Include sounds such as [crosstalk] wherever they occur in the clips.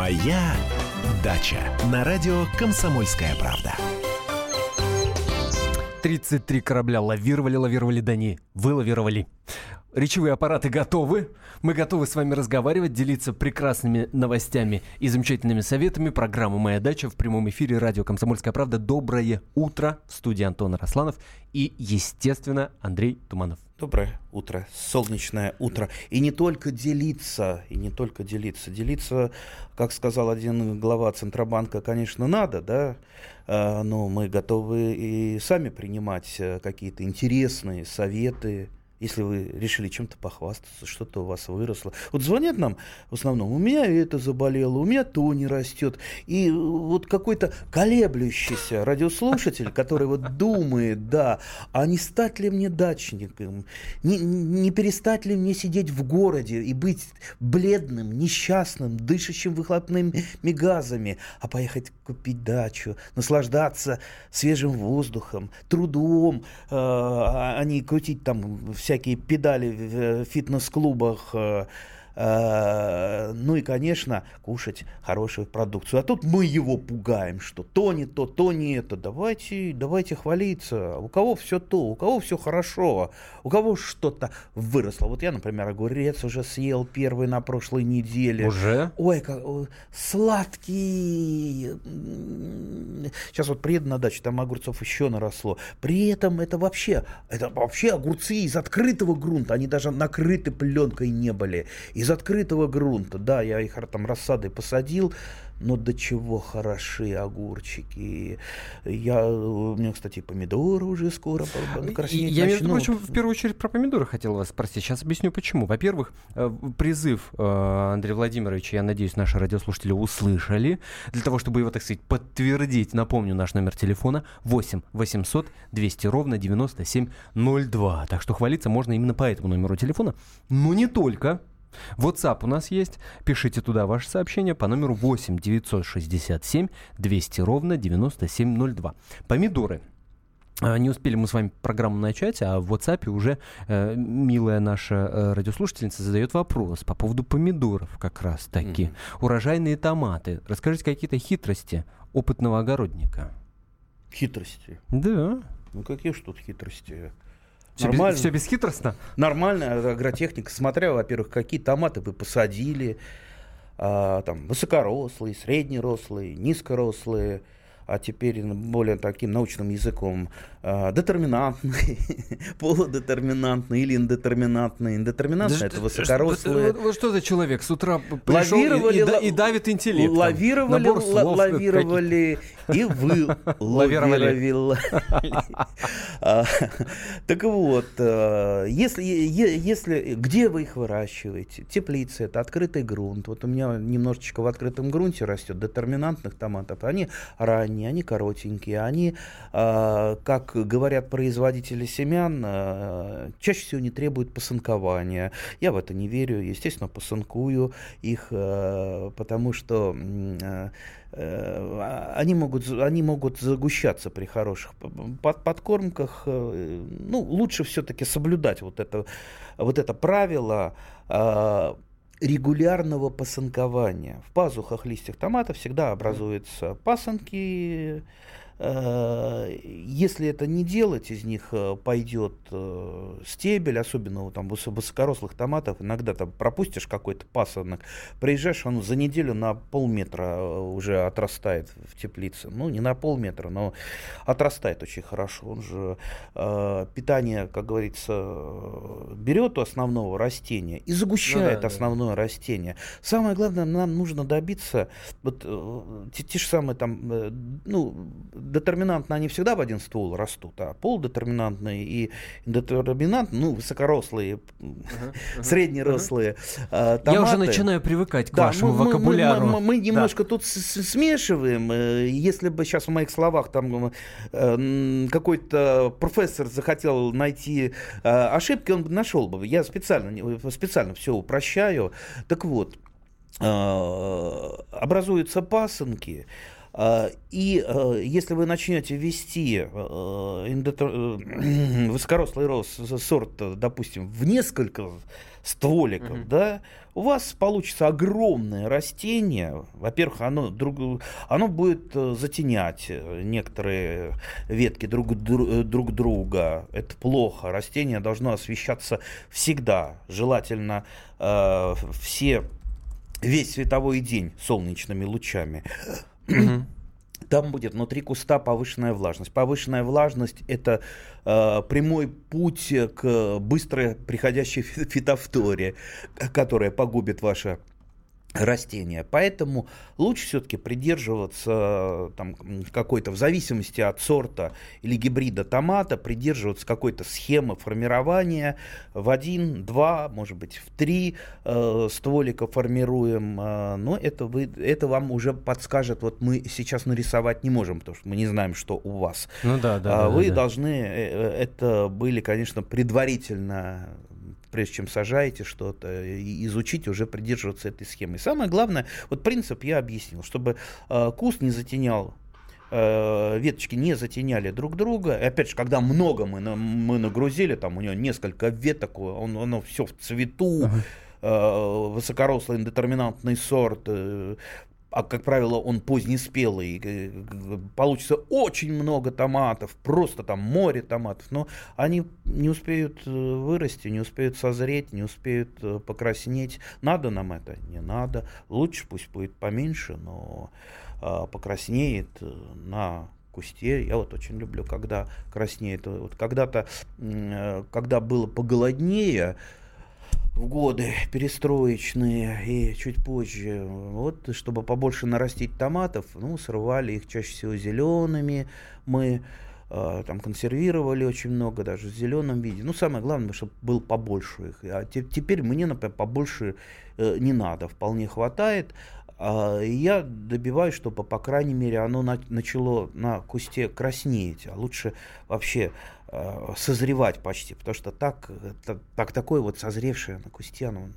Моя дача на радио Комсомольская правда. 33 корабля лавировали, лавировали, да не, вылавировали. Речевые аппараты готовы. Мы готовы с вами разговаривать, делиться прекрасными новостями и замечательными советами. Программа «Моя дача» в прямом эфире радио «Комсомольская правда». Доброе утро. В студии Антон Росланов и, естественно, Андрей Туманов. Доброе утро, солнечное утро. И не только делиться, и не только делиться. Делиться, как сказал один глава Центробанка, конечно, надо, да, а, но мы готовы и сами принимать э, какие-то интересные советы, если вы решили чем-то похвастаться, что-то у вас выросло. Вот звонят нам в основном, у меня это заболело, у меня то не растет. И вот какой-то колеблющийся радиослушатель, который вот думает, да, а не стать ли мне дачником, не, не перестать ли мне сидеть в городе и быть бледным, несчастным, дышащим выхлопными газами, а поехать купить дачу, наслаждаться свежим воздухом, трудом, э, а не крутить там все всякие педали в фитнес-клубах, Э, ну и, конечно, кушать хорошую продукцию. А тут мы его пугаем, что то не то, то не это. Давайте, давайте хвалиться. У кого все то, у кого все хорошо, у кого что-то выросло. Вот я, например, огурец уже съел первый на прошлой неделе. Уже? Ой, как сладкий. Сейчас вот приеду на дачу, там огурцов еще наросло. При этом это вообще, это вообще огурцы из открытого грунта. Они даже накрыты пленкой не были. Из открытого грунта. Да, я их там рассадой посадил, но до чего хороши огурчики. Я, у меня, кстати, помидоры уже скоро краснеть Я, между прочим, в первую очередь про помидоры хотел вас спросить. Сейчас объясню, почему. Во-первых, э, призыв э, Андрея Владимировича, я надеюсь, наши радиослушатели услышали. Для того, чтобы его, так сказать, подтвердить, напомню, наш номер телефона 8 800 200 ровно 9702. Так что хвалиться можно именно по этому номеру телефона. Но не только. WhatsApp у нас есть. Пишите туда ваше сообщение по номеру 8 967 200 ровно 9702. Помидоры. А, не успели мы с вами программу начать, а в WhatsApp уже э, милая наша э, радиослушательница задает вопрос по поводу помидоров как раз таки. Mm-hmm. Урожайные томаты. Расскажите какие-то хитрости опытного огородника. Хитрости? Да. Ну какие ж тут хитрости? Все, Нормально. Без, все бесхитростно? Нормальная агротехника. Смотря, во-первых, какие томаты вы посадили. А, там высокорослые, среднерослые, низкорослые а теперь более таким научным языком, э, детерминантный, [laughs] полудетерминантный или индетерминантный. Индетерминантный да, это высокорослые. Вот что за человек с утра пришел и, и, и давит интеллект? Лавировали, лавировали и вы [laughs] лавировали. [laughs] А, так вот, э, если, если, где вы их выращиваете? Теплица, это открытый грунт. Вот у меня немножечко в открытом грунте растет детерминантных томатов. Они ранние ранние, они коротенькие, они, э, как говорят производители семян, э, чаще всего не требуют посынкования. Я в это не верю, естественно, посынкую их, э, потому что они могут, они могут загущаться при хороших под, подкормках. Ну, лучше все-таки соблюдать вот это, вот это правило регулярного посынкования. В пазухах листьев томата всегда образуются пасынки, если это не делать, из них э, пойдет э, стебель, особенно у там, высокорослых томатов, иногда там пропустишь какой-то пасынок, приезжаешь, он за неделю на полметра уже отрастает в теплице. Ну, не на полметра, но отрастает очень хорошо. Он же э, питание, как говорится, берет у основного растения и загущает ну, да, основное да. растение. Самое главное, нам нужно добиться вот те, те же самые там, ну, детерминантные, они всегда в один ствол растут, а полудетерминантные и индетерминантные, ну, высокорослые, uh-huh, среднерослые uh-huh. томаты. Я уже начинаю привыкать к да, вашему мы, вокабуляру. Мы, мы, мы немножко да. тут смешиваем. Э, если бы сейчас в моих словах там э, какой-то профессор захотел найти э, ошибки, он нашел бы. Я специально, специально все упрощаю. Так вот, образуются пасынки, А, и э, если вы начнете вести [clears throat] высокорослый рост, сорт, допустим, в несколько стволиков, mm-hmm. да, у вас получится огромное растение. Во-первых, оно, друг, оно будет э, затенять э, некоторые ветки друг, э, друг друга. Это плохо. Растение должно освещаться всегда. Желательно э, все, весь световой день солнечными лучами. Там будет внутри куста повышенная влажность. Повышенная влажность это э, прямой путь к быстрой приходящей фитофторе, которая погубит ваше растения. Поэтому лучше все-таки придерживаться там, какой-то, в зависимости от сорта или гибрида томата, придерживаться какой-то схемы формирования в один, два, может быть, в три э, стволика формируем. Э, но это, вы, это вам уже подскажет, вот мы сейчас нарисовать не можем, потому что мы не знаем, что у вас. Ну да, да. А вы да, должны, э, э, это были, конечно, предварительно прежде чем сажаете что-то, изучить, уже придерживаться этой схемы. И самое главное, вот принцип я объяснил, чтобы э, куст не затенял э, веточки не затеняли друг друга. И опять же, когда много мы, мы нагрузили, там у него несколько веток, он, оно все в цвету, uh-huh высокорослый индетерминантный сорт, э, а как правило, он позднеспелый, э, получится очень много томатов, просто там море томатов, но они не успеют э, вырасти, не успеют созреть, не успеют э, покраснеть. Надо нам это? Не надо. Лучше пусть будет поменьше, но покраснеет на кусте. Я вот очень люблю, когда краснеет. Вот когда-то, когда было поголоднее, в годы перестроечные и чуть позже, вот, чтобы побольше нарастить томатов, ну, срывали их чаще всего зелеными, мы э, там консервировали очень много, даже в зеленом виде. Ну, самое главное, чтобы было побольше их. А те, теперь мне, например, побольше э, не надо, вполне хватает. Э, я добиваюсь, чтобы, по крайней мере, оно на, начало на кусте краснеть, а лучше вообще созревать почти, потому что так, так такое вот созревшее на кусте, оно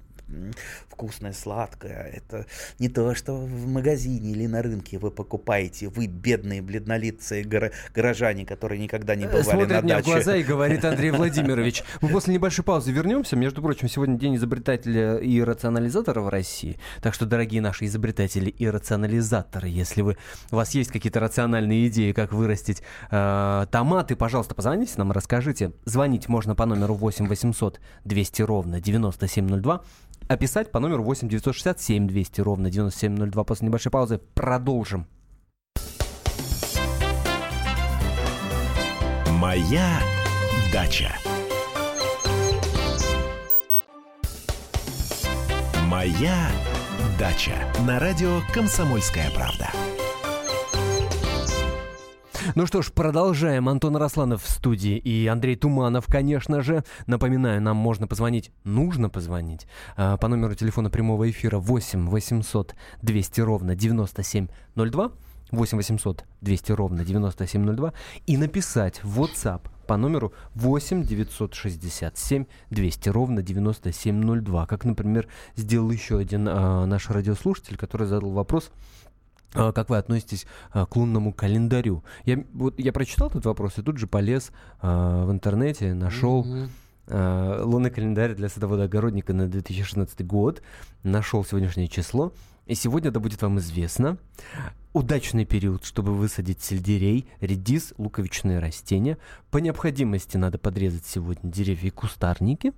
вкусное, сладкое. Это не то, что в магазине или на рынке вы покупаете. Вы бедные, бледнолицые горо- горожане, которые никогда не бывали Смотрит на мне в глаза и говорит Андрей [laughs] Владимирович. Мы после небольшой паузы вернемся. Между прочим, сегодня день изобретателя и рационализатора в России. Так что, дорогие наши изобретатели и рационализаторы, если вы, у вас есть какие-то рациональные идеи, как вырастить э, томаты, пожалуйста, позвоните нам, расскажите. Звонить можно по номеру 8 800 200 ровно 9702 описать по номеру 8 967 200 ровно 9702. После небольшой паузы продолжим. Моя дача. Моя дача. На радио «Комсомольская правда». Ну что ж, продолжаем. Антон Росланов в студии и Андрей Туманов, конечно же. Напоминаю, нам можно позвонить, нужно позвонить э, по номеру телефона прямого эфира 8 800 200 ровно 9702. 8 800 200 ровно 9702 и написать в WhatsApp по номеру 8 967 200 ровно 9702. Как, например, сделал еще один э, наш радиослушатель, который задал вопрос, а, как вы относитесь а, к лунному календарю? Я, вот, я прочитал этот вопрос и тут же полез а, в интернете, нашел mm-hmm. а, лунный календарь для садовода-огородника на 2016 год, нашел сегодняшнее число. И сегодня это будет вам известно. Удачный период, чтобы высадить сельдерей, редис, луковичные растения. По необходимости надо подрезать сегодня деревья и кустарники.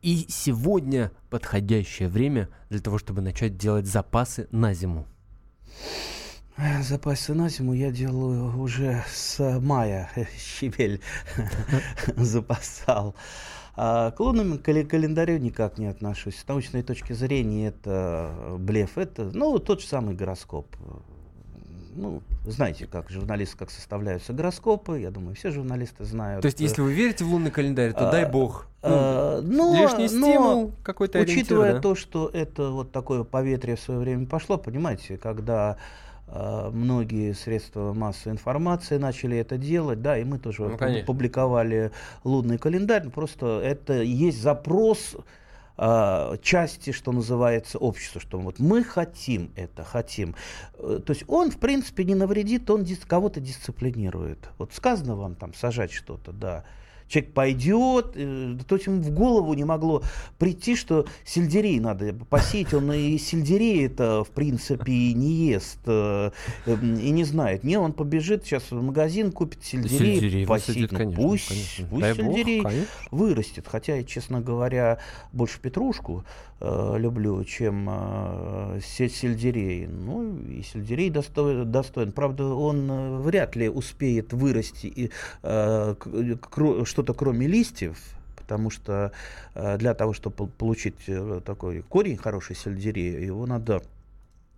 И сегодня подходящее время для того, чтобы начать делать запасы на зиму. Запасы на зиму я делаю уже с мая. Щебель [laughs] запасал. А к лунному календарю никак не отношусь. С научной точки зрения это блеф. Это ну, тот же самый гороскоп ну, знаете, как журналисты, как составляются гороскопы, я думаю, все журналисты знают. То есть, если вы верите в лунный календарь, то а, дай бог. А, ну, но, лишний стимул, какой-то Учитывая да? то, что это вот такое поветрие в свое время пошло, понимаете, когда многие средства массовой информации начали это делать, да, и мы тоже ну, публиковали лунный календарь, просто это есть запрос э, части, что называется, общества, что вот мы хотим это, хотим. Э, то есть он, в принципе, не навредит, он кого-то дисциплинирует. Вот сказано вам там сажать что-то, да человек пойдет, э, то есть ему в голову не могло прийти, что сельдерей надо посеять, он и сельдерей это в принципе не ест, э, эм, и не знает. Не, он побежит сейчас в магазин, купит сельдерей, сельдерей посеет. Ну, конечно, пусть конечно. пусть Дай сельдерей Бог, вырастет. Хотя я, честно говоря, больше петрушку э, люблю, чем э, сельдерей. Ну, и сельдерей достоин, достоин. Правда, он э, вряд ли успеет вырасти и, э, что что-то кроме листьев, потому что э, для того, чтобы получить э, такой корень хороший сельдерея, его надо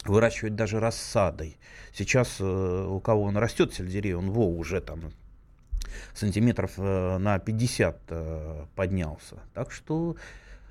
выращивать даже рассадой. Сейчас э, у кого он растет сельдерей, он во уже там сантиметров на 50 поднялся. Так что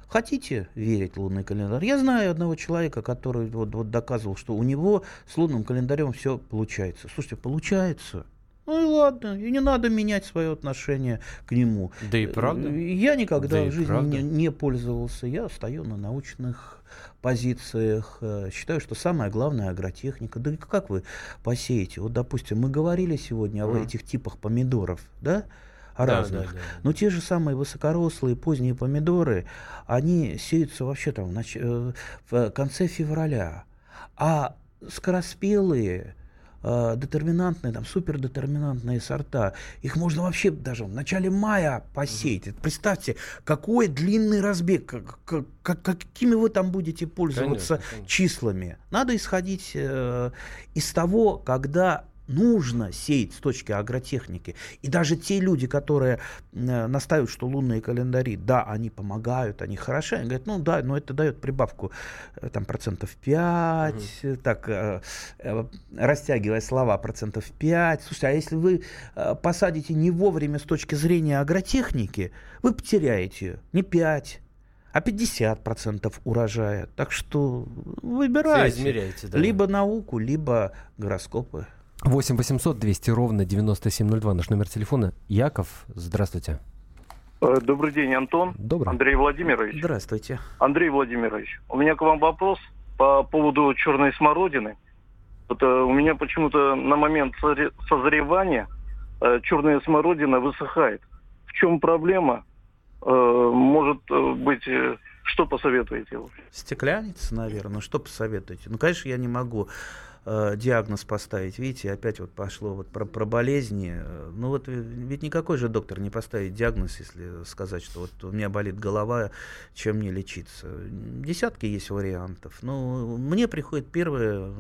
хотите верить лунный календарь? Я знаю одного человека, который вот, вот доказывал, что у него с лунным календарем все получается. Слушайте, получается. Ну и ладно, и не надо менять свое отношение к нему. Да и правда. Я никогда да в жизни не, не пользовался. Я стою на научных позициях. Э, считаю, что самое главное агротехника. Да как вы посеете? Вот, допустим, мы говорили сегодня о этих типах помидоров, да? О да, разных. Да, да, да. Но те же самые высокорослые поздние помидоры, они сеются вообще там в, нач... Э, в конце февраля. А скороспелые э, детерминантные, там, супердетерминантные сорта, их можно вообще даже в начале мая посеять. Mm-hmm. Представьте, какой длинный разбег, как, как, какими вы там будете пользоваться конечно, конечно. числами. Надо исходить э, из того, когда нужно сеять с точки агротехники. И даже те люди, которые э, настаивают, что лунные календари, да, они помогают, они хороши, они говорят, ну да, но это дает прибавку э, там процентов 5, угу. так, э, растягивая слова, процентов 5. Слушайте, а если вы посадите не вовремя с точки зрения агротехники, вы потеряете не 5, а 50% урожая. Так что выбирайте. Да. Либо науку, либо гороскопы. 8 800 200 ровно 9702 наш номер телефона. Яков, здравствуйте. Э, добрый день, Антон. Добрый. Андрей Владимирович. Здравствуйте. Андрей Владимирович, у меня к вам вопрос по поводу черной смородины. Вот, э, у меня почему-то на момент созревания э, черная смородина высыхает. В чем проблема? Может быть, что посоветуете? Стеклянница, наверное. Что посоветуете? Ну, конечно, я не могу э, диагноз поставить. Видите, опять вот пошло вот про, про болезни. Ну вот ведь никакой же доктор не поставит диагноз, если сказать, что вот у меня болит голова, чем мне лечиться. Десятки есть вариантов. Но мне приходит первое,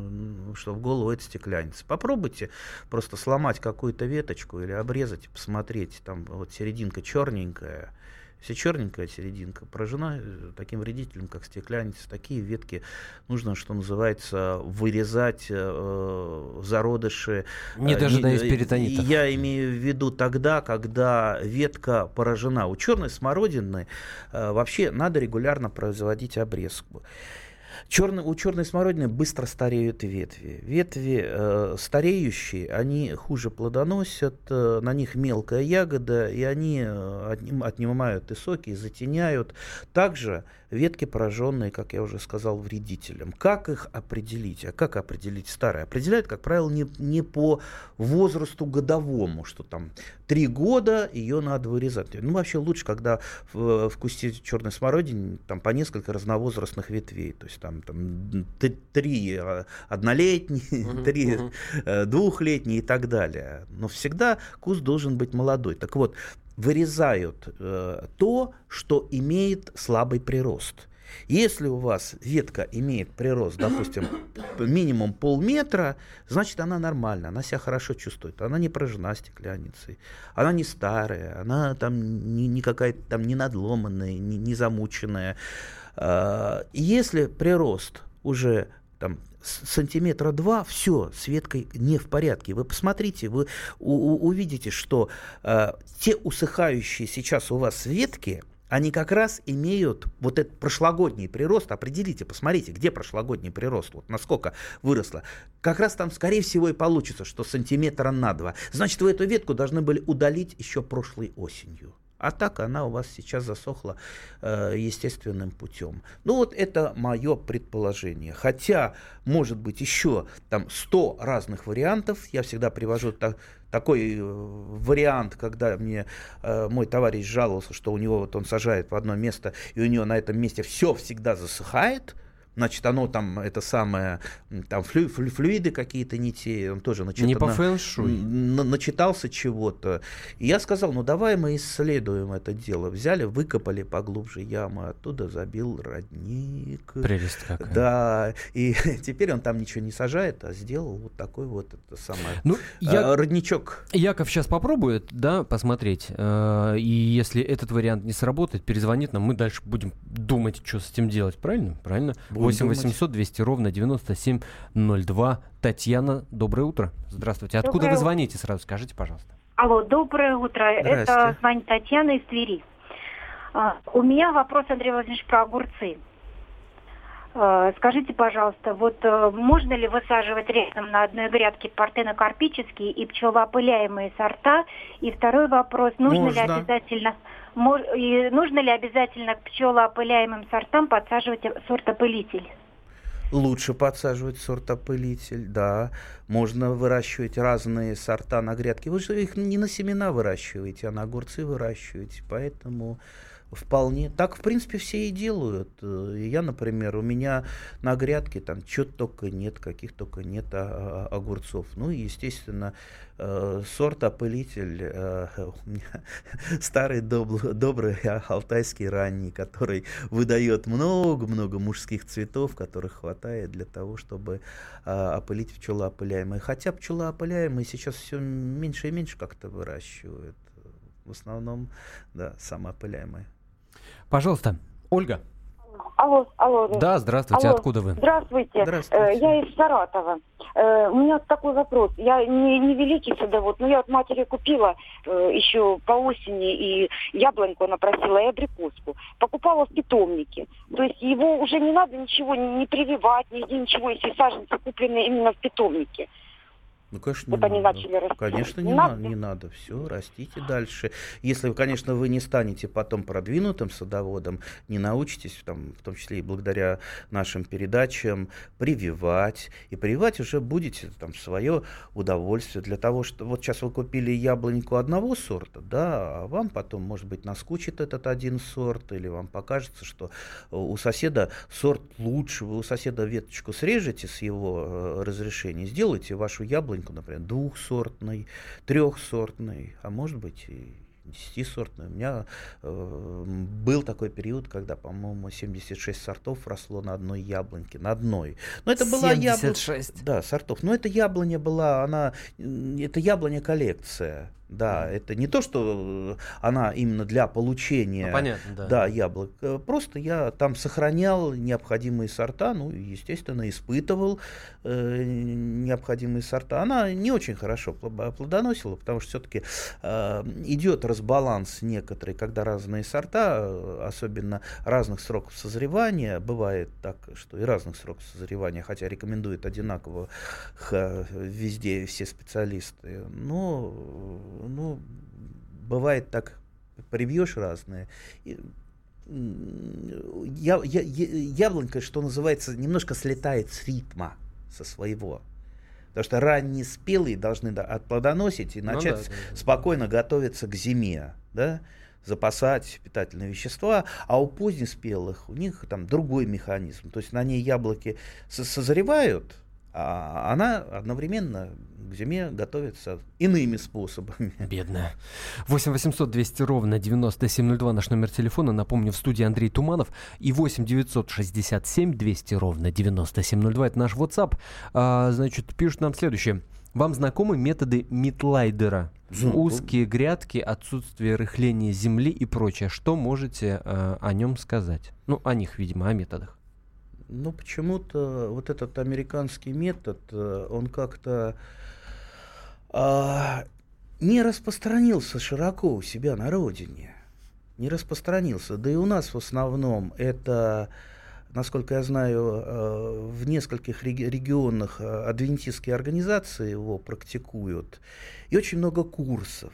что в голову, это стеклянница. Попробуйте просто сломать какую-то веточку или обрезать, посмотреть, там вот серединка черненькая, если черненькая серединка поражена э, таким вредителем, как стекляница, такие ветки нужно, что называется, вырезать э, зародыши. Не дожидаясь перитонита. Я имею в виду тогда, когда ветка поражена. У черной смородины э, вообще надо регулярно производить обрезку. Черный, у черной смородины быстро стареют ветви. Ветви э, стареющие, они хуже плодоносят, э, на них мелкая ягода, и они э, отнимают и соки, и затеняют. Также ветки, пораженные, как я уже сказал, вредителем. Как их определить? А как определить старые? Определяют, как правило, не, не по возрасту годовому, что там три года ее надо вырезать. Ну, вообще лучше, когда в, в кусте черной смородины там по несколько разновозрастных ветвей. То есть там, там три а, однолетние, [laughs] три uh двухлетние и так далее. Но всегда куст должен быть молодой. Так вот, вырезают э, то, что имеет слабый прирост. Если у вас ветка имеет прирост, допустим, [coughs] минимум полметра, значит она нормальная, она себя хорошо чувствует, она не поражена стеклянницей, она не старая, она там не, не какая-то там не надломанная, не, не замученная. Э, если прирост уже там сантиметра два, все, с веткой не в порядке. Вы посмотрите, вы увидите, что э, те усыхающие сейчас у вас ветки, они как раз имеют вот этот прошлогодний прирост. Определите, посмотрите, где прошлогодний прирост, вот насколько выросло. Как раз там, скорее всего, и получится, что сантиметра на два. Значит, вы эту ветку должны были удалить еще прошлой осенью А так она у вас сейчас засохла э, естественным путем. Ну вот это мое предположение. Хотя, может быть, еще там 100 разных вариантов. Я всегда привожу так, такой э, вариант, когда мне э, мой товарищ жаловался, что у него вот он сажает в одно место, и у него на этом месте все всегда засыхает – Значит, оно там, это самое, там флю, флю, флюиды какие-то не те, он тоже начитал, Не по фэншуй. На, начитался чего-то. И я сказал, ну давай мы исследуем это дело. Взяли, выкопали поглубже яму, оттуда забил родник. Прелесть какая. Да, и [laughs] теперь он там ничего не сажает, а сделал вот такой вот это самое, ну, я... родничок. Яков сейчас попробует, да, посмотреть. Э, и если этот вариант не сработает, перезвонит нам, мы дальше будем думать, что с этим делать. Правильно? Правильно. 8 800 200 ровно 9702. Татьяна, доброе утро. Здравствуйте. Откуда доброе... вы звоните сразу? Скажите, пожалуйста. Алло, доброе утро. Это звонит Татьяна из Твери. А, у меня вопрос, Андрей Владимирович, про огурцы. А, скажите, пожалуйста, вот э, можно ли высаживать рядом на одной грядке партенокарпические и пчелоопыляемые сорта? И второй вопрос, нужно можно. ли обязательно и нужно ли обязательно к пчелоопыляемым сортам подсаживать сортопылитель? Лучше подсаживать сортопылитель, да. Можно выращивать разные сорта на грядке. Вы же их не на семена выращиваете, а на огурцы выращиваете. Поэтому Вполне. Так, в принципе, все и делают. Э, я, например, у меня на грядке там чего только нет, каких только нет а, а, огурцов. Ну и, естественно, э, сорт опылитель э, [laughs] у меня старый доб- добрый алтайский ранний, который выдает много-много мужских цветов, которых хватает для того, чтобы опылить пчелоопыляемые. Хотя пчелоопыляемые сейчас все меньше и меньше как-то выращивают. В основном, да, самоопыляемые. Пожалуйста, Ольга. Алло, алло. Да, здравствуйте, алло. откуда вы? Здравствуйте. здравствуйте. Э, я из Саратова. Э, у меня такой вопрос. Я не, не великий садовод, но я от матери купила э, еще по осени и яблоньку она просила, и абрикоску. Покупала в питомнике. То есть его уже не надо ничего не прививать, нигде ничего, если саженцы куплены именно в питомнике. Ну, конечно, вот не они надо. начали расти. Конечно, не, надо. не надо. Все, растите дальше. Если, конечно, вы не станете потом продвинутым садоводом, не научитесь, там, в том числе и благодаря нашим передачам, прививать. И прививать уже будете там свое удовольствие. Для того, что вот сейчас вы купили яблоньку одного сорта, да, а вам потом, может быть, наскучит этот один сорт, или вам покажется, что у соседа сорт лучше, вы у соседа веточку срежете с его э, разрешения, сделайте вашу яблоньку яблоньку, например, двухсортной, трехсортной, а может быть и десятисортной. У меня э, был такой период, когда, по-моему, 76 сортов росло на одной яблоньке, на одной. Но это была яблоня. Да, сортов. Но эта яблоня была, она, это яблоня коллекция. Да, это не то, что она именно для получения ну, понятно, да. Да, яблок. Просто я там сохранял необходимые сорта, ну, естественно, испытывал э, необходимые сорта. Она не очень хорошо плодоносила, потому что все-таки э, идет разбаланс некоторый, когда разные сорта, особенно разных сроков созревания, бывает так, что и разных сроков созревания, хотя рекомендуют одинаково везде все специалисты, но ну, бывает так, привьешь разные. Я, я, яблонька, что называется, немножко слетает с ритма, со своего. Потому что ранние спелые должны отплодоносить и начать ну, да, да, спокойно да. готовиться к зиме. Да? запасать питательные вещества, а у позднеспелых у них там другой механизм. То есть на ней яблоки созревают, а она одновременно к зиме готовится иными способами. Бедная. 8 800 200 ровно 9702 наш номер телефона. Напомню, в студии Андрей Туманов. И 8 967 200 ровно 9702 это наш WhatsApp. А, значит, пишут нам следующее. Вам знакомы методы Митлайдера? Узкие грядки, отсутствие рыхления земли и прочее. Что можете э, о нем сказать? Ну, о них, видимо, о методах. Ну, почему-то вот этот американский метод, э, он как-то а, не распространился широко у себя на родине. Не распространился. Да и у нас в основном это, насколько я знаю, э, в нескольких регионах э, адвентистские организации его практикуют. И очень много курсов.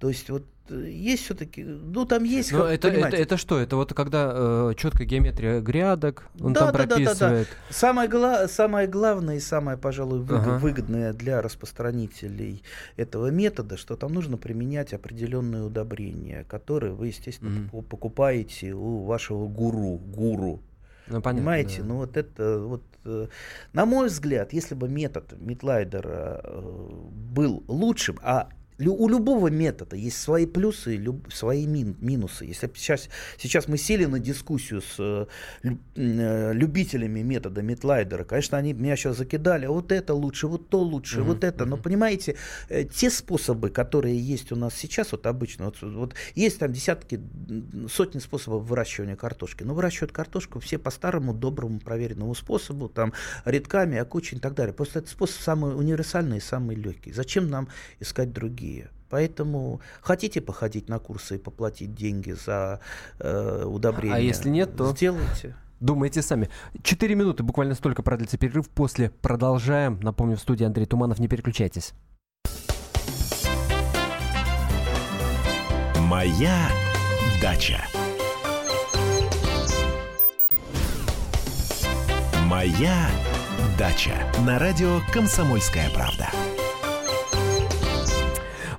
То есть вот есть все-таки, ну там есть. Но это, это, это что? Это вот когда э, четкая геометрия грядок, он да, там да, прописывает. Да, да, да. Самое, гла- самое главное и самое, пожалуй, выгод- ага. выгодное для распространителей этого метода, что там нужно применять определенные удобрения, которые вы, естественно, mm покупаете у вашего гуру, гуру. Ну, понятно, Понимаете? Да. Ну вот это вот, э, на мой взгляд, если бы метод Митлайдера э, был лучшим, а у любого метода есть свои плюсы и свои мин, минусы. Если сейчас, сейчас мы сели на дискуссию с э, э, любителями метода Митлайдера, конечно, они меня сейчас закидали, вот это лучше, вот то лучше, uh-huh, вот это. Но понимаете, э, те способы, которые есть у нас сейчас, вот обычно, вот, вот есть там десятки, сотни способов выращивания картошки. Но выращивают картошку все по старому, доброму, проверенному способу, там, редками, окучень и так далее. Просто этот способ самый универсальный и самый легкий. Зачем нам искать другие? Другие. Поэтому хотите походить на курсы и поплатить деньги за э, удобрение? А если нет, то сделайте. Думайте сами. Четыре минуты, буквально столько продлится перерыв. После продолжаем. Напомню, в студии Андрей Туманов. Не переключайтесь. Моя дача. Моя дача. На радио «Комсомольская правда».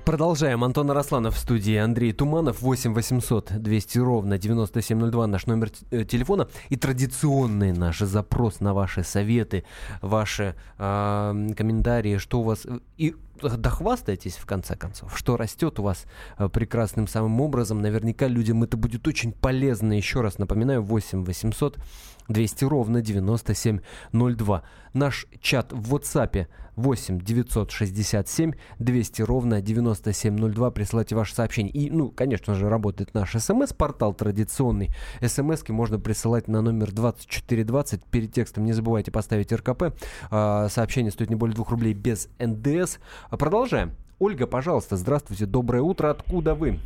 Продолжаем. Антон Арасланов в студии, Андрей Туманов, 8 800 200 ровно 9702 наш номер э, телефона. И традиционный наш запрос на ваши советы, ваши э, комментарии, что у вас... И дохвастайтесь, в конце концов, что растет у вас э, прекрасным самым образом. Наверняка людям это будет очень полезно. Еще раз напоминаю, 8 800 200 ровно 9702. Наш чат в WhatsApp 8 967 200 ровно 9702. Присылайте ваши сообщения. И, ну, конечно же, работает наш смс-портал традиционный. СМСки можно присылать на номер 2420. Перед текстом не забывайте поставить РКП. А, сообщение стоит не более 2 рублей без НДС. Продолжаем. Ольга, пожалуйста, здравствуйте. Доброе утро. Откуда вы?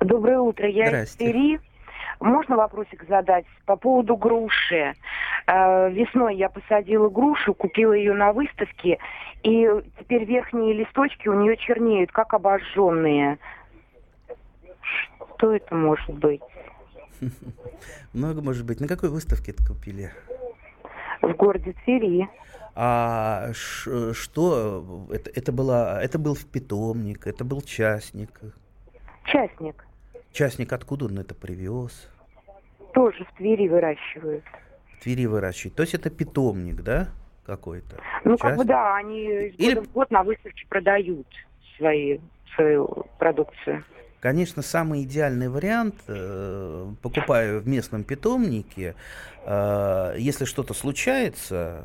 Доброе утро. Я из Твери. Можно вопросик задать по поводу груши? Э, весной я посадила грушу, купила ее на выставке, и теперь верхние листочки у нее чернеют, как обожженные. Что это может быть? [laughs] Много может быть. На какой выставке это купили? В городе Твери. А ш, что это, это была? Это был питомник, это был частник. Частник. Частник откуда он это привез? Тоже в Твери выращивают. В Твери выращивают. То есть это питомник, да, какой-то? Ну, Частник? как бы да, они из Или... года в год на выставке продают свои, свою продукцию. Конечно, самый идеальный вариант, э, покупая в местном питомнике, э, если что-то случается,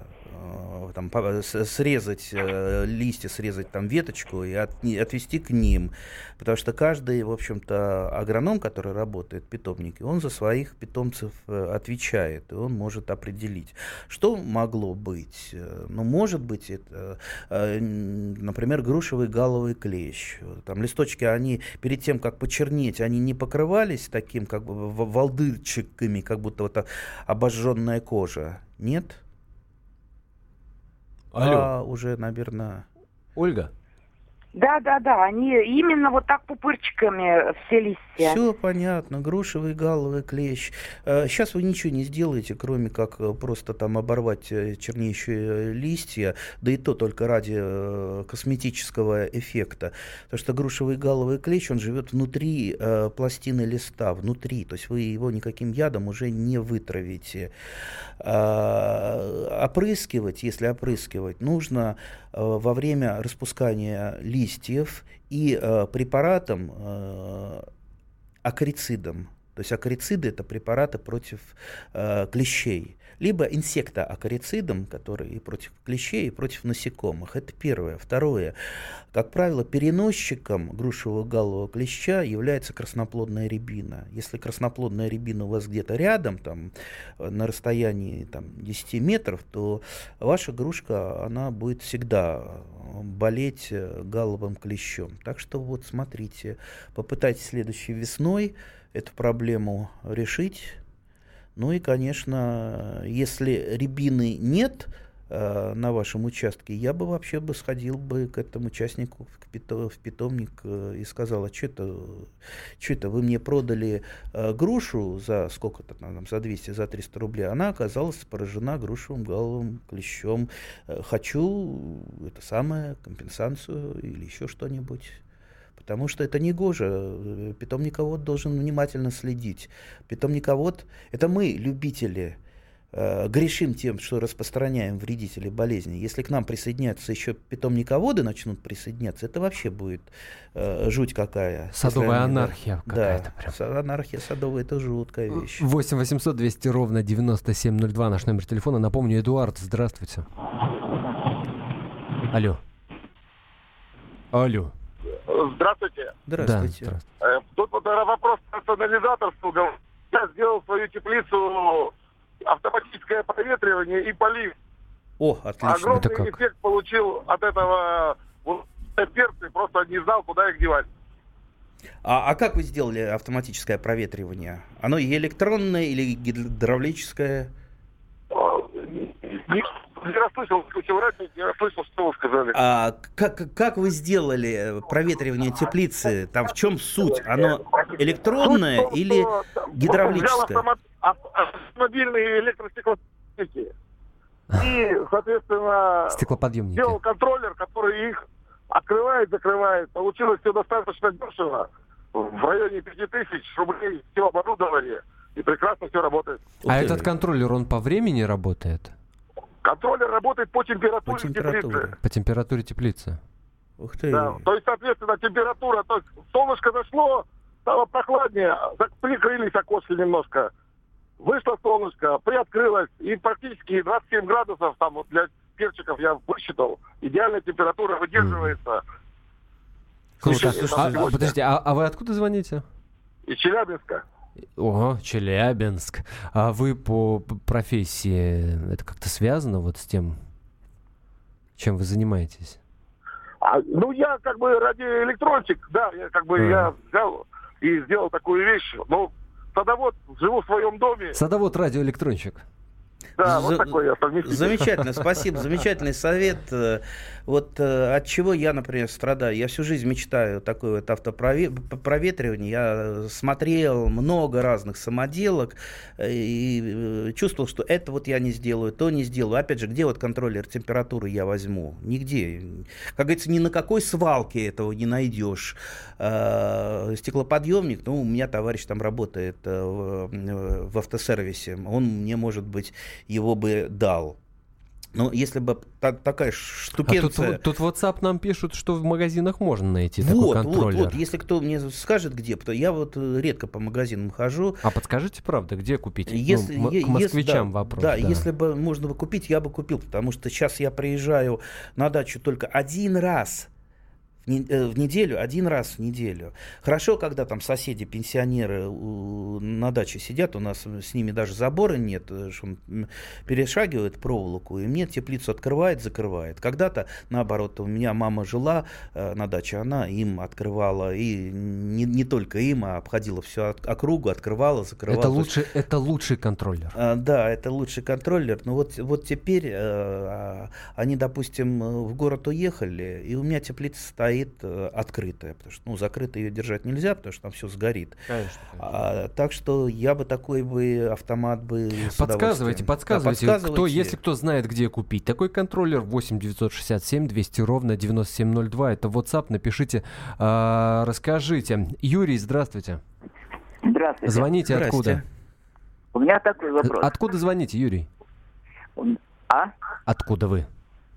там, срезать э, листья, срезать там веточку и от, отвести к ним. Потому что каждый, в общем-то, агроном, который работает в питомнике, он за своих питомцев э, отвечает, и он может определить, что могло быть. Ну, может быть, это, например, грушевый галовый клещ. Там листочки, они перед тем, как почернеть, они не покрывались таким, как бы, волдырчиками, как будто вот обожженная кожа. Нет? Алло. А уже, наверное... Ольга? Да, да, да, они именно вот так пупырчиками все листья. Все понятно, грушевый галовый клещ. Сейчас э, вы ничего не сделаете, кроме как э, просто там оборвать э, чернейшие листья, да и то только ради косметического эффекта. Потому что грушевый галовый клещ, он живет внутри пластины листа, внутри, то есть вы его никаким ядом уже не вытравите. А, опрыскивать, если опрыскивать, нужно во время распускания листьев листьев и э, препаратом э, акрицидом. То есть акарициды это препараты против э, клещей либо инсектоакарицидом, который и против клещей, и против насекомых. Это первое. Второе. Как правило, переносчиком грушевого галового клеща является красноплодная рябина. Если красноплодная рябина у вас где-то рядом, там, на расстоянии там, 10 метров, то ваша грушка она будет всегда болеть галовым клещом. Так что вот смотрите, попытайтесь следующей весной эту проблему решить ну и, конечно, если рябины нет э, на вашем участке, я бы вообще бы сходил бы к этому участнику в, питом, в питомник э, и сказал, а что это, что это, вы мне продали э, грушу за сколько-то там, за 200, за 300 рублей, она оказалась поражена грушевым головым клещом. Э, хочу это самое, компенсацию или еще что-нибудь. Потому что это не гоже. Питомниковод должен внимательно следить. Питомниковод – это мы, любители Э, грешим тем, что распространяем вредители болезни. Если к нам присоединяются еще питомниководы, начнут присоединяться, это вообще будет э, жуть какая. Садовая анархия какая-то. Да, прям. анархия садовая это жуткая вещь. 8 800 200 ровно 9702 наш номер телефона. Напомню, Эдуард, здравствуйте. Алло. Алло. Здравствуйте. Здравствуйте. Да, здравствуйте. Э, тут вот вопрос персонализаторства. Я сделал свою теплицу автоматическое проветривание и полив. О, отлично. Огромный Это как? эффект получил от этого вот, перцы, просто не знал, куда их девать. А, а как вы сделали автоматическое проветривание? Оно и электронное или гидравлическое? Не, не расслышал, включил радио, не расслышал, что вы сказали. А как, как вы сделали проветривание теплицы? Там в чем суть? Оно электронное суть, или гидравлическое? Взял автомобильные электростеклоподъемники. И, соответственно, Стеклоподъемники. сделал контроллер, который их открывает, закрывает. Получилось все достаточно дешево. В районе 5000 рублей все оборудование. И прекрасно все работает. А этот контроллер, он по времени работает? Контроллер работает по температуре, по температуре. теплицы. По температуре теплицы. Ух ты. Да, то есть, соответственно, температура, то есть солнышко зашло, стало прохладнее, прикрылись окошки немножко вышло солнышко, приоткрылось, и практически 27 градусов, там вот для перчиков я высчитал, идеальная температура выдерживается. Слушай, а, а, подожди, а, а вы откуда звоните? Из Челябинска. Ого, Челябинск. А вы по профессии, это как-то связано вот с тем, чем вы занимаетесь? А, ну, я как бы радиоэлектронщик, да, я как бы а. я взял и сделал такую вещь. Ну, садовод, живу в своем доме. Садовод радиоэлектронщик. Да, вот такой я Замечательно, [laughs] спасибо, замечательный совет. Вот э, от чего я, например, страдаю. Я всю жизнь мечтаю такое вот автопроветривание. Я смотрел много разных самоделок э, и э, чувствовал, что это вот я не сделаю, то не сделаю. Опять же, где вот контроллер температуры я возьму? Нигде. Как говорится, ни на какой свалке этого не найдешь. Стеклоподъемник, ну, у меня товарищ там работает в автосервисе. Он мне, может быть, его бы дал. Но если бы та, такая штукенция... А тут, тут WhatsApp нам пишут, что в магазинах можно найти вот, такой контроллер. Вот, вот, если кто мне скажет, где, то я вот э, редко по магазинам хожу. А подскажите, правда, где купить? Ну, если, ну, к москвичам да, вопрос. Да, да, если бы можно бы купить, я бы купил, потому что сейчас я приезжаю на дачу только один раз в неделю, один раз в неделю. Хорошо, когда там соседи, пенсионеры на даче сидят, у нас с ними даже забора нет, э, что перешагивает проволоку, и мне теплицу открывает, закрывает. Когда-то, наоборот, у меня мама жила э, на даче, она им открывала, и не, не только им, а обходила всю округу, открывала, закрывала. Это, лучше, это лучший контроллер. А, да, это лучший контроллер. Но вот, вот теперь а, они, допустим, в город уехали, и у меня теплица стоит стоит э, открытая, потому что ну, закрыто ее держать нельзя, потому что там все сгорит. Конечно. А, так что я бы такой бы автомат бы Подсказывайте, подсказывайте, да, кто, если кто знает, где купить. Такой контроллер 8 967 200 ровно 9702, это WhatsApp, напишите, а, расскажите. Юрий, здравствуйте. Здравствуйте. Звоните здравствуйте. откуда? У меня такой вопрос. Откуда звоните, Юрий? А? Откуда вы?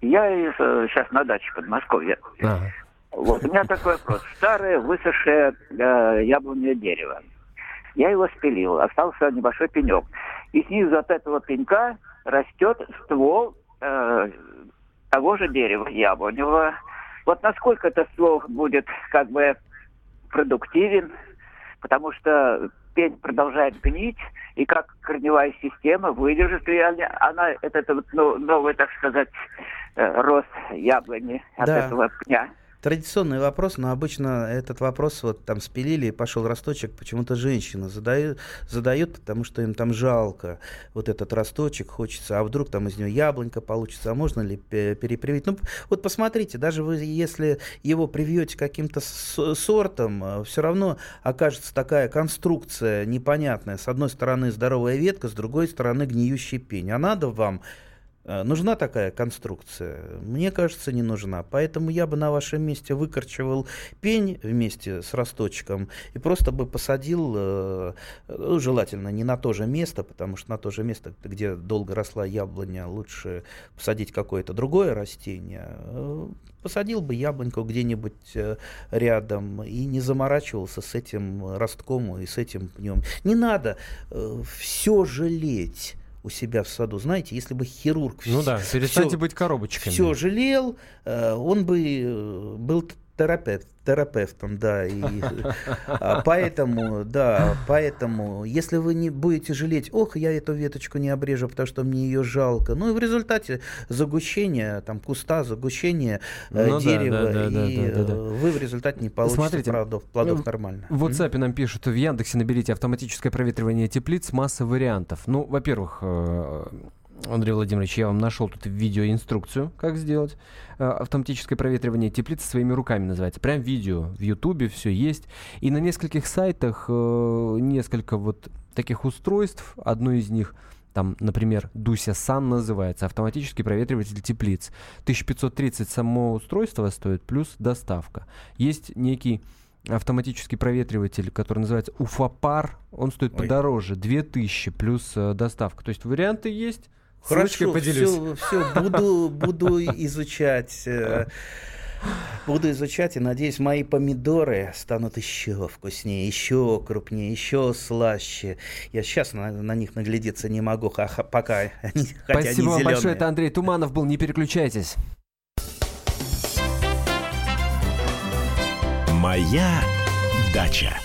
Я сейчас э, на даче Подмосковья. Ага. Вот, у меня такой вопрос. Старое высохшее э, яблонное дерево. Я его спилил, остался небольшой пенек. И снизу от этого пенька растет ствол э, того же дерева яблоневого. Вот насколько этот ствол будет как бы продуктивен, потому что пень продолжает гнить, и как корневая система выдержит ли она этот, этот ну, новый, так сказать, э, рост яблони от да. этого пня. Традиционный вопрос, но обычно этот вопрос вот там спилили и пошел росточек, почему-то женщина задают, задают, потому что им там жалко вот этот росточек, хочется, а вдруг там из него яблонька получится, а можно ли перепривить? Ну, вот посмотрите, даже вы, если его привьете каким-то сортом, э, все равно окажется такая конструкция непонятная. С одной стороны здоровая ветка, с другой стороны гниющий пень. А надо вам нужна такая конструкция? Мне кажется, не нужна. Поэтому я бы на вашем месте выкорчевал пень вместе с росточком и просто бы посадил, э, ну, желательно не на то же место, потому что на то же место, где долго росла яблоня, лучше посадить какое-то другое растение. Э, посадил бы яблоньку где-нибудь рядом и не заморачивался с этим ростком и с этим пнем. Не надо все жалеть у себя в саду. Знаете, если бы хирург... Ну да, перестаньте все, быть коробочками. Все жалел, э, он бы э, был терапевт, терапевтом, да, и а, поэтому, да, поэтому, если вы не будете жалеть, ох, я эту веточку не обрежу, потому что мне ее жалко, ну и в результате загущения, там, куста, загущения э, ну, дерева, да, да, да, и да, да, да. вы в результате не получите Смотрите, плодов, плодов нормально. В WhatsApp нам пишут, в Яндексе наберите автоматическое проветривание теплиц, масса вариантов. Ну, во-первых, э, Андрей Владимирович, я вам нашел тут видеоинструкцию, как сделать э, автоматическое проветривание теплицы своими руками называется. Прям видео в Ютубе все есть. И на нескольких сайтах э, несколько вот таких устройств. Одно из них там, например, Дуся Сан называется, автоматический проветриватель теплиц. 1530 само устройство стоит, плюс доставка. Есть некий автоматический проветриватель, который называется Уфапар, он стоит Ой. подороже, 2000 плюс э, доставка. То есть варианты есть, Хорошо, поделюсь. Все, все буду, буду изучать. Э, буду изучать и надеюсь, мои помидоры станут еще вкуснее, еще крупнее, еще слаще. Я сейчас на, на них наглядеться не могу, пока они, Спасибо вам большое. Это Андрей Туманов был. Не переключайтесь. Моя дача.